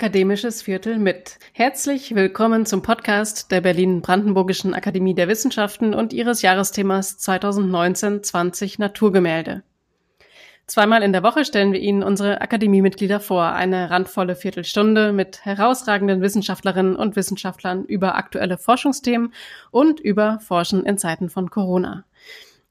Akademisches Viertel mit. Herzlich willkommen zum Podcast der Berlin-Brandenburgischen Akademie der Wissenschaften und ihres Jahresthemas 2019-20 Naturgemälde. Zweimal in der Woche stellen wir Ihnen unsere Akademiemitglieder vor, eine randvolle Viertelstunde mit herausragenden Wissenschaftlerinnen und Wissenschaftlern über aktuelle Forschungsthemen und über Forschen in Zeiten von Corona.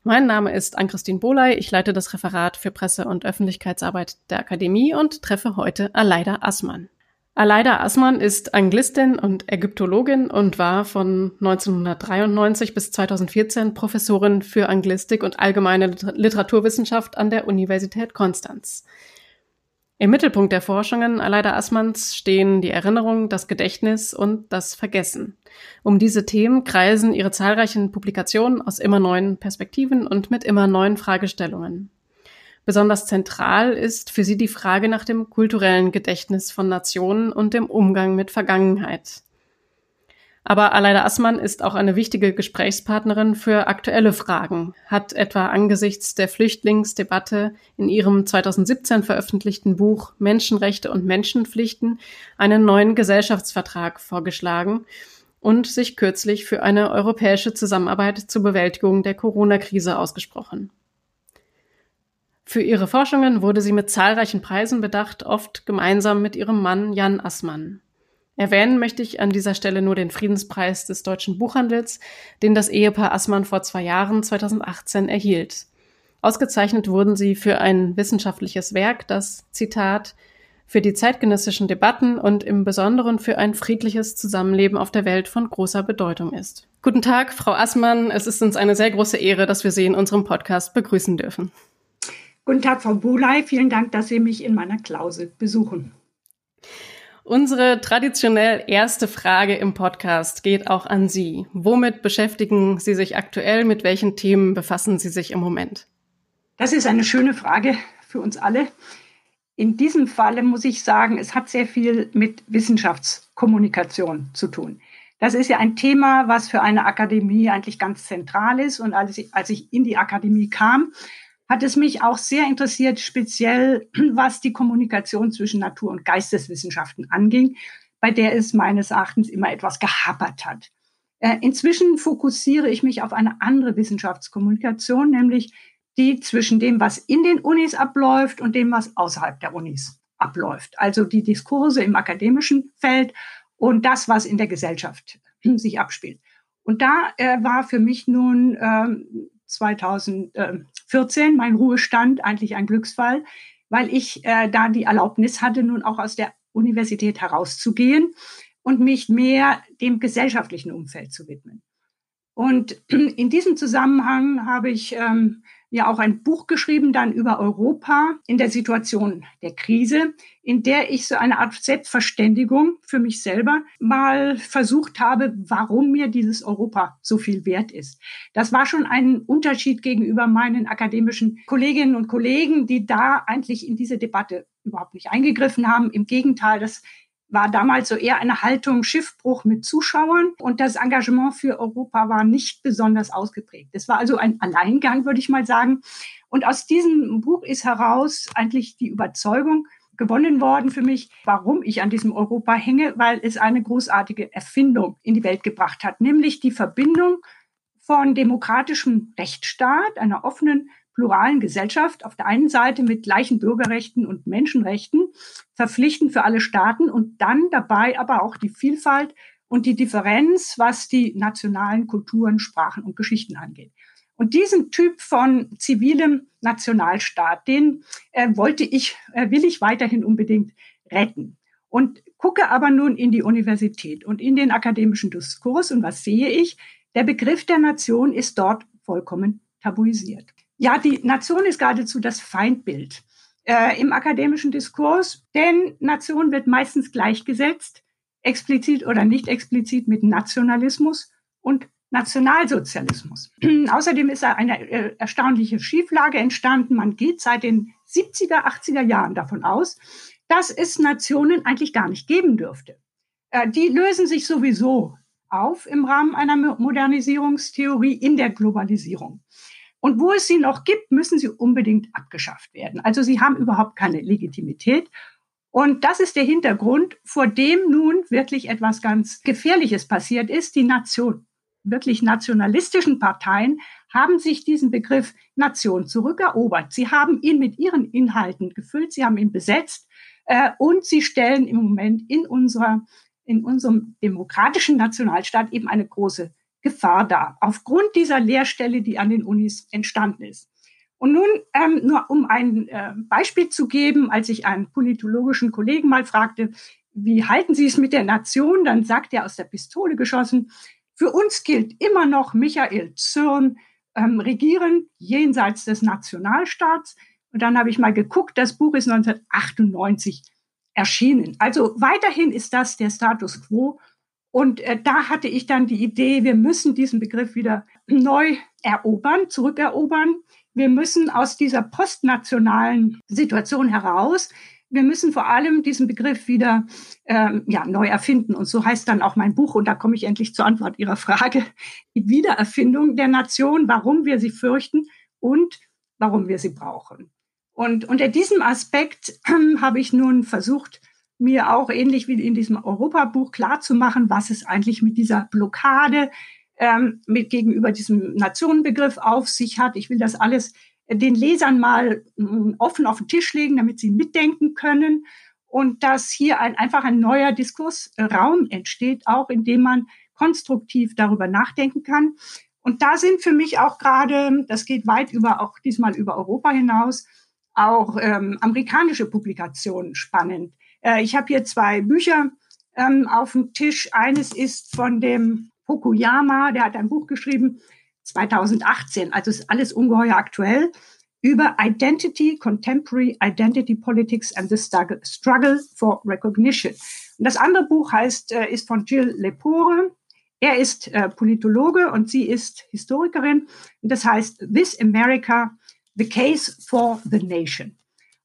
Mein Name ist Ann-Christine Boley. Ich leite das Referat für Presse- und Öffentlichkeitsarbeit der Akademie und treffe heute Aleida Assmann. Aleida Assmann ist Anglistin und Ägyptologin und war von 1993 bis 2014 Professorin für Anglistik und allgemeine Literaturwissenschaft an der Universität Konstanz. Im Mittelpunkt der Forschungen Aleida Assmanns stehen die Erinnerung, das Gedächtnis und das Vergessen. Um diese Themen kreisen ihre zahlreichen Publikationen aus immer neuen Perspektiven und mit immer neuen Fragestellungen. Besonders zentral ist für sie die Frage nach dem kulturellen Gedächtnis von Nationen und dem Umgang mit Vergangenheit. Aber Aleida Assmann ist auch eine wichtige Gesprächspartnerin für aktuelle Fragen, hat etwa angesichts der Flüchtlingsdebatte in ihrem 2017 veröffentlichten Buch Menschenrechte und Menschenpflichten einen neuen Gesellschaftsvertrag vorgeschlagen und sich kürzlich für eine europäische Zusammenarbeit zur Bewältigung der Corona-Krise ausgesprochen. Für ihre Forschungen wurde sie mit zahlreichen Preisen bedacht, oft gemeinsam mit ihrem Mann Jan Assmann. Erwähnen möchte ich an dieser Stelle nur den Friedenspreis des deutschen Buchhandels, den das Ehepaar Assmann vor zwei Jahren, 2018, erhielt. Ausgezeichnet wurden sie für ein wissenschaftliches Werk, das, Zitat, für die zeitgenössischen Debatten und im Besonderen für ein friedliches Zusammenleben auf der Welt von großer Bedeutung ist. Guten Tag, Frau Assmann. Es ist uns eine sehr große Ehre, dass wir Sie in unserem Podcast begrüßen dürfen. Guten Tag, Frau Bulay. Vielen Dank, dass Sie mich in meiner Klause besuchen. Unsere traditionell erste Frage im Podcast geht auch an Sie. Womit beschäftigen Sie sich aktuell? Mit welchen Themen befassen Sie sich im Moment? Das ist eine schöne Frage für uns alle. In diesem Falle muss ich sagen, es hat sehr viel mit Wissenschaftskommunikation zu tun. Das ist ja ein Thema, was für eine Akademie eigentlich ganz zentral ist. Und als ich, als ich in die Akademie kam, hat es mich auch sehr interessiert, speziell was die Kommunikation zwischen Natur- und Geisteswissenschaften anging, bei der es meines Erachtens immer etwas gehapert hat. Äh, inzwischen fokussiere ich mich auf eine andere Wissenschaftskommunikation, nämlich die zwischen dem, was in den Unis abläuft und dem, was außerhalb der Unis abläuft. Also die Diskurse im akademischen Feld und das, was in der Gesellschaft sich abspielt. Und da äh, war für mich nun ähm, 2014 mein Ruhestand eigentlich ein Glücksfall, weil ich äh, da die Erlaubnis hatte, nun auch aus der Universität herauszugehen und mich mehr dem gesellschaftlichen Umfeld zu widmen. Und in diesem Zusammenhang habe ich ähm, ja auch ein Buch geschrieben dann über Europa in der Situation der Krise, in der ich so eine Art Selbstverständigung für mich selber mal versucht habe, warum mir dieses Europa so viel wert ist. Das war schon ein Unterschied gegenüber meinen akademischen Kolleginnen und Kollegen, die da eigentlich in diese Debatte überhaupt nicht eingegriffen haben. Im Gegenteil, das war damals so eher eine Haltung Schiffbruch mit Zuschauern und das Engagement für Europa war nicht besonders ausgeprägt. Es war also ein Alleingang, würde ich mal sagen. Und aus diesem Buch ist heraus eigentlich die Überzeugung gewonnen worden für mich, warum ich an diesem Europa hänge, weil es eine großartige Erfindung in die Welt gebracht hat, nämlich die Verbindung von demokratischem Rechtsstaat, einer offenen pluralen Gesellschaft auf der einen Seite mit gleichen Bürgerrechten und Menschenrechten verpflichtend für alle Staaten und dann dabei aber auch die Vielfalt und die Differenz, was die nationalen Kulturen, Sprachen und Geschichten angeht. Und diesen Typ von zivilem Nationalstaat, den äh, wollte ich, äh, will ich weiterhin unbedingt retten. Und gucke aber nun in die Universität und in den akademischen Diskurs und was sehe ich? Der Begriff der Nation ist dort vollkommen tabuisiert. Ja, die Nation ist geradezu das Feindbild äh, im akademischen Diskurs, denn Nation wird meistens gleichgesetzt, explizit oder nicht explizit mit Nationalismus und Nationalsozialismus. Außerdem ist eine äh, erstaunliche Schieflage entstanden. Man geht seit den 70er, 80er Jahren davon aus, dass es Nationen eigentlich gar nicht geben dürfte. Äh, die lösen sich sowieso auf im Rahmen einer Modernisierungstheorie in der Globalisierung. Und wo es sie noch gibt, müssen sie unbedingt abgeschafft werden. Also sie haben überhaupt keine Legitimität. Und das ist der Hintergrund, vor dem nun wirklich etwas ganz Gefährliches passiert ist. Die Nation, wirklich nationalistischen Parteien haben sich diesen Begriff Nation zurückerobert. Sie haben ihn mit ihren Inhalten gefüllt, sie haben ihn besetzt äh, und sie stellen im Moment in unserer in unserem demokratischen Nationalstaat eben eine große Gefahr dar, aufgrund dieser Lehrstelle, die an den Unis entstanden ist. Und nun, ähm, nur um ein äh, Beispiel zu geben, als ich einen politologischen Kollegen mal fragte, wie halten Sie es mit der Nation, dann sagt er aus der Pistole geschossen, für uns gilt immer noch Michael Zürn, ähm, regieren jenseits des Nationalstaats. Und dann habe ich mal geguckt, das Buch ist 1998 erschienen. Also weiterhin ist das der Status quo. Und äh, da hatte ich dann die Idee, wir müssen diesen Begriff wieder neu erobern, zurückerobern. Wir müssen aus dieser postnationalen Situation heraus wir müssen vor allem diesen Begriff wieder ähm, ja, neu erfinden. Und so heißt dann auch mein Buch, und da komme ich endlich zur Antwort Ihrer Frage, die Wiedererfindung der Nation, warum wir sie fürchten und warum wir sie brauchen. Und unter diesem Aspekt ähm, habe ich nun versucht, mir auch ähnlich wie in diesem Europabuch klarzumachen, was es eigentlich mit dieser Blockade ähm, mit gegenüber diesem Nationenbegriff auf sich hat. Ich will das alles den Lesern mal mm, offen auf den Tisch legen, damit sie mitdenken können und dass hier ein, einfach ein neuer Diskursraum entsteht, auch indem man konstruktiv darüber nachdenken kann. Und da sind für mich auch gerade, das geht weit über, auch diesmal über Europa hinaus, auch ähm, amerikanische Publikationen spannend. Äh, ich habe hier zwei Bücher ähm, auf dem Tisch. Eines ist von dem Fukuyama, der hat ein Buch geschrieben, 2018, also ist alles ungeheuer aktuell, über Identity, Contemporary Identity Politics and the Struggle for Recognition. Und das andere Buch heißt, äh, ist von Jill Lepore. Er ist äh, Politologe und sie ist Historikerin. Und das heißt This America, The Case for the Nation.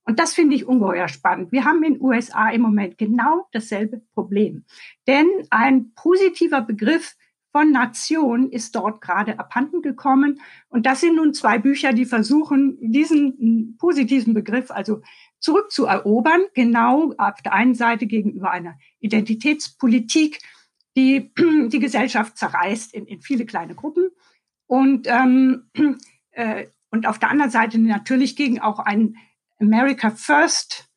Und das finde ich ungeheuer spannend. Wir haben in USA im Moment genau dasselbe Problem. Denn ein positiver Begriff von Nation ist dort gerade abhanden gekommen. Und das sind nun zwei Bücher, die versuchen, diesen positiven Begriff also zurückzuerobern, genau auf der einen Seite gegenüber einer Identitätspolitik, die die Gesellschaft zerreißt in, in viele kleine Gruppen und, ähm, äh, und auf der anderen Seite natürlich gegen auch ein America First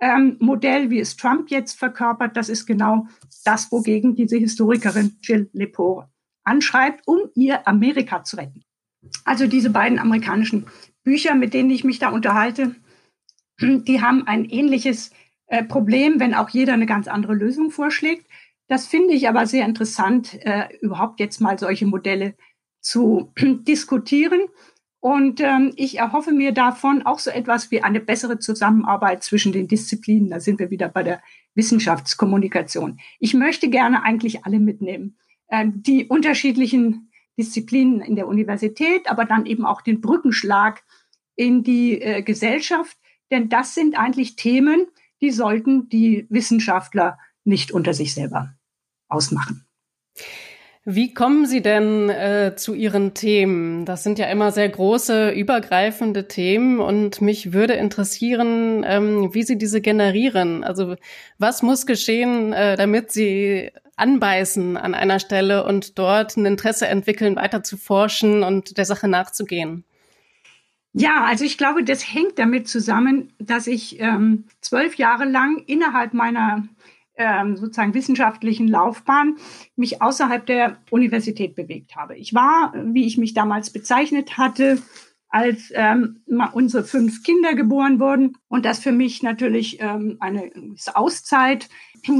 ähm, Modell, wie es Trump jetzt verkörpert, das ist genau das, wogegen diese Historikerin Jill Lepore anschreibt, um ihr Amerika zu retten. Also diese beiden amerikanischen Bücher, mit denen ich mich da unterhalte, die haben ein ähnliches äh, Problem, wenn auch jeder eine ganz andere Lösung vorschlägt. Das finde ich aber sehr interessant, äh, überhaupt jetzt mal solche Modelle zu diskutieren. Und ähm, ich erhoffe mir davon auch so etwas wie eine bessere Zusammenarbeit zwischen den Disziplinen. Da sind wir wieder bei der Wissenschaftskommunikation. Ich möchte gerne eigentlich alle mitnehmen. Äh, die unterschiedlichen Disziplinen in der Universität, aber dann eben auch den Brückenschlag in die äh, Gesellschaft. Denn das sind eigentlich Themen, die sollten die Wissenschaftler nicht unter sich selber ausmachen. Wie kommen Sie denn äh, zu Ihren Themen? Das sind ja immer sehr große, übergreifende Themen und mich würde interessieren, ähm, wie Sie diese generieren. Also was muss geschehen, äh, damit Sie anbeißen an einer Stelle und dort ein Interesse entwickeln, weiter zu forschen und der Sache nachzugehen? Ja, also ich glaube, das hängt damit zusammen, dass ich ähm, zwölf Jahre lang innerhalb meiner ähm, sozusagen wissenschaftlichen Laufbahn mich außerhalb der Universität bewegt habe. Ich war, wie ich mich damals bezeichnet hatte, als ähm, unsere fünf Kinder geboren wurden und das für mich natürlich ähm, eine Auszeit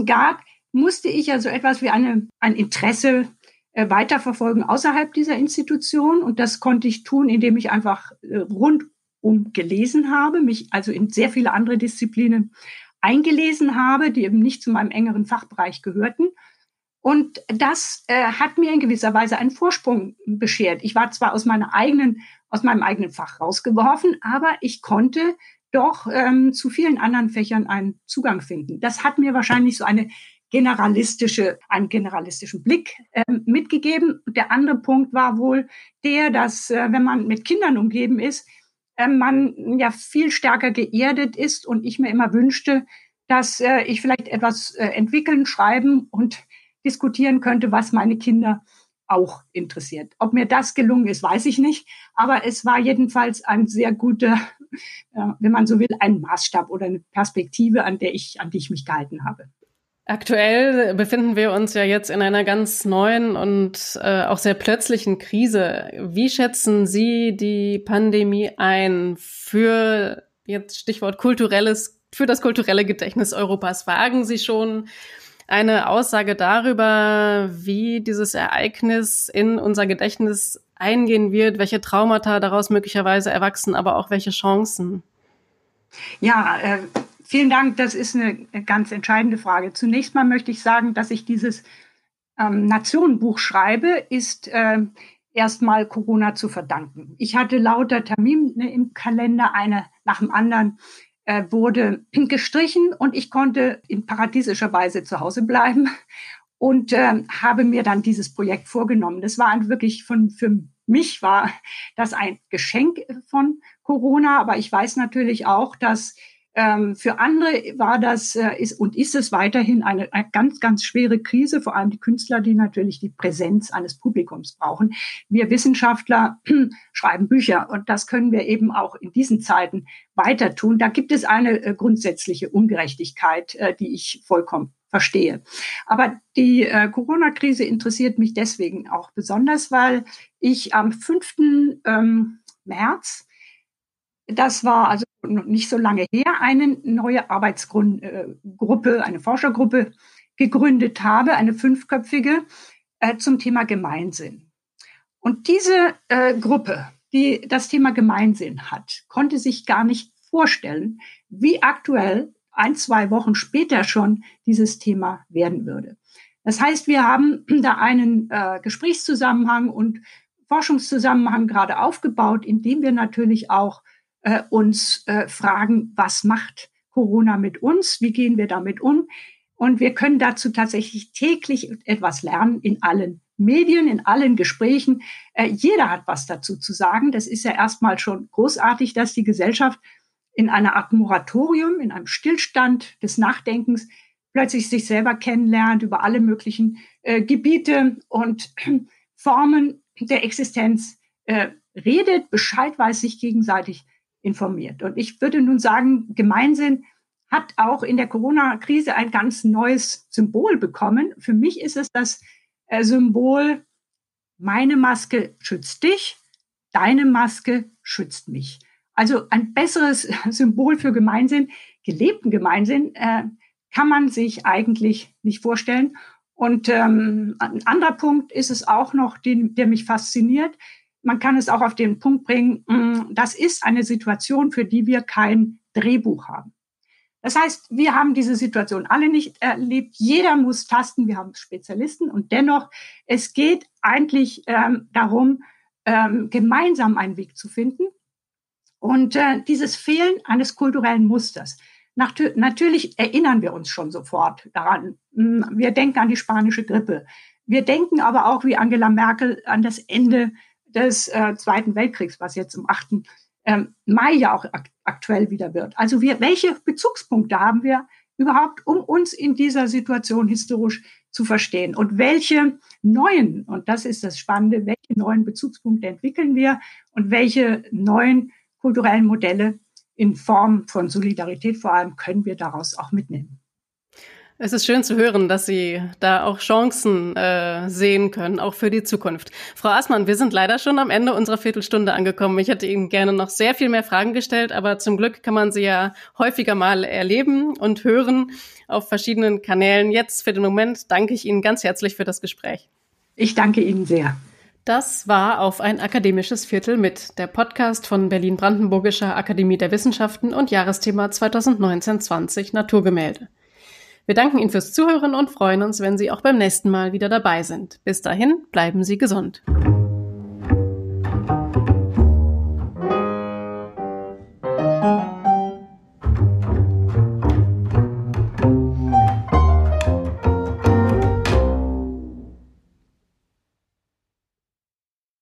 gab, musste ich also etwas wie eine, ein Interesse äh, weiterverfolgen außerhalb dieser Institution und das konnte ich tun, indem ich einfach äh, rundum gelesen habe, mich also in sehr viele andere Disziplinen eingelesen habe, die eben nicht zu meinem engeren Fachbereich gehörten. Und das äh, hat mir in gewisser Weise einen Vorsprung beschert. Ich war zwar aus meiner eigenen, aus meinem eigenen Fach rausgeworfen, aber ich konnte doch ähm, zu vielen anderen Fächern einen Zugang finden. Das hat mir wahrscheinlich so eine generalistische, einen generalistischen Blick ähm, mitgegeben. Der andere Punkt war wohl der, dass äh, wenn man mit Kindern umgeben ist, äh, man ja viel stärker geerdet ist und ich mir immer wünschte, dass äh, ich vielleicht etwas äh, entwickeln, schreiben und diskutieren könnte, was meine Kinder auch interessiert. Ob mir das gelungen ist, weiß ich nicht. Aber es war jedenfalls ein sehr guter, äh, wenn man so will, ein Maßstab oder eine Perspektive, an der ich, an die ich mich gehalten habe. Aktuell befinden wir uns ja jetzt in einer ganz neuen und äh, auch sehr plötzlichen Krise. Wie schätzen Sie die Pandemie ein für jetzt Stichwort kulturelles, für das kulturelle Gedächtnis Europas? Wagen Sie schon eine Aussage darüber, wie dieses Ereignis in unser Gedächtnis eingehen wird, welche Traumata daraus möglicherweise erwachsen, aber auch welche Chancen? Ja, äh, Vielen Dank. Das ist eine ganz entscheidende Frage. Zunächst mal möchte ich sagen, dass ich dieses ähm, Nationenbuch schreibe, ist äh, erstmal Corona zu verdanken. Ich hatte lauter Termine im Kalender, eine nach dem anderen äh, wurde gestrichen und ich konnte in paradiesischer Weise zu Hause bleiben und äh, habe mir dann dieses Projekt vorgenommen. Das war wirklich von, für mich war das ein Geschenk von Corona, aber ich weiß natürlich auch, dass ähm, für andere war das äh, ist und ist es weiterhin eine, eine, ganz, ganz schwere Krise, vor allem die Künstler, die natürlich die Präsenz eines Publikums brauchen. Wir Wissenschaftler schreiben Bücher und das können wir eben auch in diesen Zeiten weiter tun. Da gibt es eine äh, grundsätzliche Ungerechtigkeit, äh, die ich vollkommen verstehe. Aber die äh, Corona-Krise interessiert mich deswegen auch besonders, weil ich am 5. Ähm, März, das war also nicht so lange her eine neue Arbeitsgruppe, eine Forschergruppe gegründet habe, eine fünfköpfige äh, zum Thema Gemeinsinn. Und diese äh, Gruppe, die das Thema Gemeinsinn hat, konnte sich gar nicht vorstellen, wie aktuell ein, zwei Wochen später schon dieses Thema werden würde. Das heißt, wir haben da einen äh, Gesprächszusammenhang und Forschungszusammenhang gerade aufgebaut, indem wir natürlich auch äh, uns äh, fragen, was macht Corona mit uns? Wie gehen wir damit um? Und wir können dazu tatsächlich täglich etwas lernen in allen Medien, in allen Gesprächen. Äh, jeder hat was dazu zu sagen. Das ist ja erstmal schon großartig, dass die Gesellschaft in einer Art Moratorium, in einem Stillstand des Nachdenkens plötzlich sich selber kennenlernt über alle möglichen äh, Gebiete und Formen der Existenz äh, redet, Bescheid weiß, sich gegenseitig informiert. Und ich würde nun sagen, Gemeinsinn hat auch in der Corona-Krise ein ganz neues Symbol bekommen. Für mich ist es das äh, Symbol, meine Maske schützt dich, deine Maske schützt mich. Also ein besseres Symbol für Gemeinsinn, gelebten Gemeinsinn, äh, kann man sich eigentlich nicht vorstellen. Und ähm, ein anderer Punkt ist es auch noch, den, der mich fasziniert man kann es auch auf den Punkt bringen, mm, das ist eine Situation, für die wir kein Drehbuch haben. Das heißt, wir haben diese Situation alle nicht erlebt. Jeder muss tasten. Wir haben Spezialisten und dennoch, es geht eigentlich ähm, darum, ähm, gemeinsam einen Weg zu finden. Und äh, dieses Fehlen eines kulturellen Musters. Nach, natürlich erinnern wir uns schon sofort daran. Mm, wir denken an die spanische Grippe. Wir denken aber auch wie Angela Merkel an das Ende des äh, Zweiten Weltkriegs, was jetzt am 8. Ähm, Mai ja auch ak aktuell wieder wird. Also wir, welche Bezugspunkte haben wir überhaupt, um uns in dieser Situation historisch zu verstehen? Und welche neuen, und das ist das Spannende, welche neuen Bezugspunkte entwickeln wir und welche neuen kulturellen Modelle in Form von Solidarität vor allem können wir daraus auch mitnehmen? Es ist schön zu hören, dass Sie da auch Chancen äh, sehen können, auch für die Zukunft. Frau Aßmann, wir sind leider schon am Ende unserer Viertelstunde angekommen. Ich hätte Ihnen gerne noch sehr viel mehr Fragen gestellt, aber zum Glück kann man sie ja häufiger mal erleben und hören auf verschiedenen Kanälen. Jetzt für den Moment danke ich Ihnen ganz herzlich für das Gespräch. Ich danke Ihnen sehr. Das war auf ein akademisches Viertel mit der Podcast von Berlin-Brandenburgischer Akademie der Wissenschaften und Jahresthema 2019-20 Naturgemälde. Wir danken Ihnen fürs Zuhören und freuen uns, wenn Sie auch beim nächsten Mal wieder dabei sind. Bis dahin, bleiben Sie gesund.